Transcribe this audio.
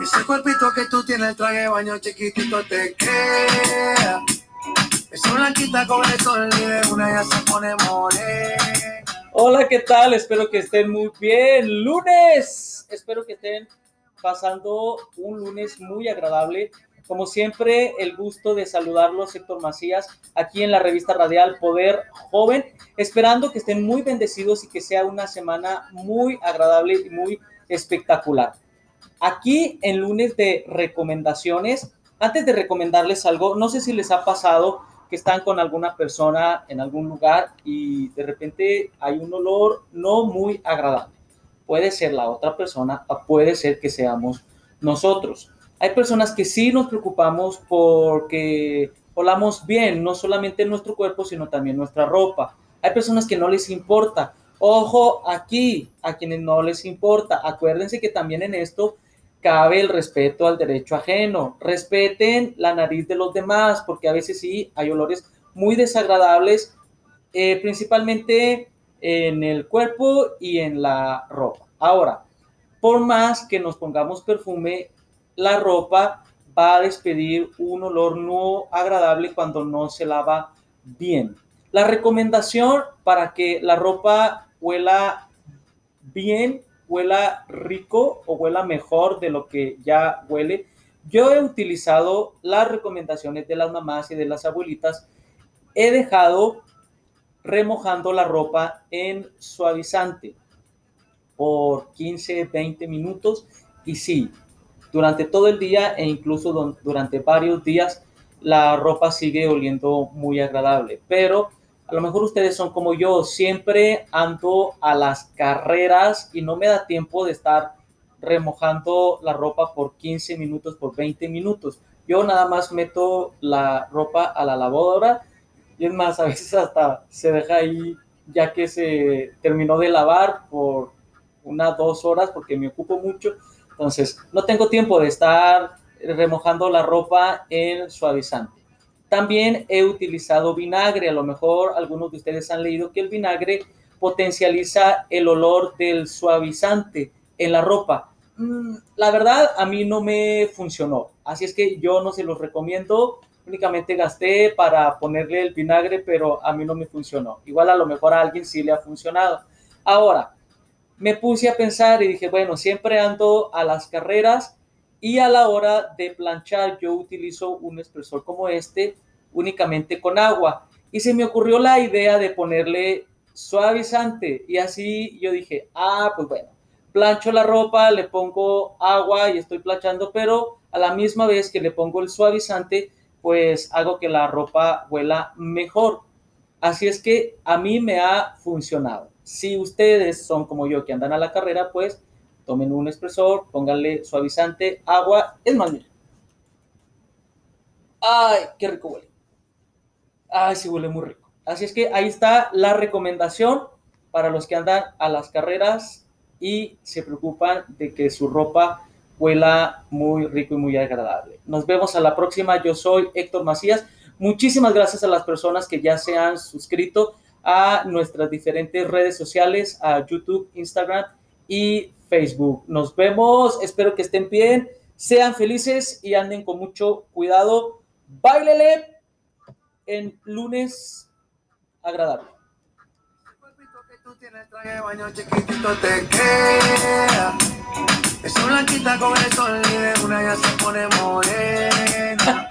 Ese cuerpito que tú tienes, el traje de baño chiquitito te queda. Esa blanquita con el sol y de una ya se pone morena. Hola, ¿qué tal? Espero que estén muy bien. Lunes. Espero que estén pasando un lunes muy agradable. Como siempre, el gusto de saludarlos, Héctor Macías, aquí en la revista radial Poder Joven, esperando que estén muy bendecidos y que sea una semana muy agradable y muy espectacular. Aquí en lunes de recomendaciones, antes de recomendarles algo, no sé si les ha pasado que están con alguna persona en algún lugar y de repente hay un olor no muy agradable. Puede ser la otra persona o puede ser que seamos nosotros. Hay personas que sí nos preocupamos porque olamos bien, no solamente nuestro cuerpo, sino también nuestra ropa. Hay personas que no les importa. Ojo aquí, a quienes no les importa. Acuérdense que también en esto cabe el respeto al derecho ajeno. Respeten la nariz de los demás, porque a veces sí hay olores muy desagradables, eh, principalmente en el cuerpo y en la ropa. Ahora, por más que nos pongamos perfume, la ropa va a despedir un olor no agradable cuando no se lava bien. La recomendación para que la ropa huela bien huela rico o huela mejor de lo que ya huele. Yo he utilizado las recomendaciones de las mamás y de las abuelitas. He dejado remojando la ropa en suavizante por 15, 20 minutos y sí, durante todo el día e incluso durante varios días la ropa sigue oliendo muy agradable, pero a lo mejor ustedes son como yo, siempre ando a las carreras y no me da tiempo de estar remojando la ropa por 15 minutos, por 20 minutos. Yo nada más meto la ropa a la lavadora y es más, a veces hasta se deja ahí ya que se terminó de lavar por unas dos horas porque me ocupo mucho. Entonces, no tengo tiempo de estar remojando la ropa en suavizante. También he utilizado vinagre. A lo mejor algunos de ustedes han leído que el vinagre potencializa el olor del suavizante en la ropa. Mm, la verdad, a mí no me funcionó. Así es que yo no se los recomiendo. Únicamente gasté para ponerle el vinagre, pero a mí no me funcionó. Igual a lo mejor a alguien sí le ha funcionado. Ahora, me puse a pensar y dije, bueno, siempre ando a las carreras y a la hora de planchar, yo utilizo un expresor como este únicamente con agua. Y se me ocurrió la idea de ponerle suavizante. Y así yo dije, ah, pues bueno, plancho la ropa, le pongo agua y estoy planchando, pero a la misma vez que le pongo el suavizante, pues hago que la ropa huela mejor. Así es que a mí me ha funcionado. Si ustedes son como yo que andan a la carrera, pues tomen un expresor, pónganle suavizante, agua, es más, bien. Ay, qué rico huele. Ay, sí huele muy rico. Así es que ahí está la recomendación para los que andan a las carreras y se preocupan de que su ropa huela muy rico y muy agradable. Nos vemos a la próxima. Yo soy Héctor Macías. Muchísimas gracias a las personas que ya se han suscrito a nuestras diferentes redes sociales, a YouTube, Instagram y Facebook. Nos vemos, espero que estén bien, sean felices y anden con mucho cuidado. Báilele en lunes agradable. Blanquita con el sol y de una ya se pone morena.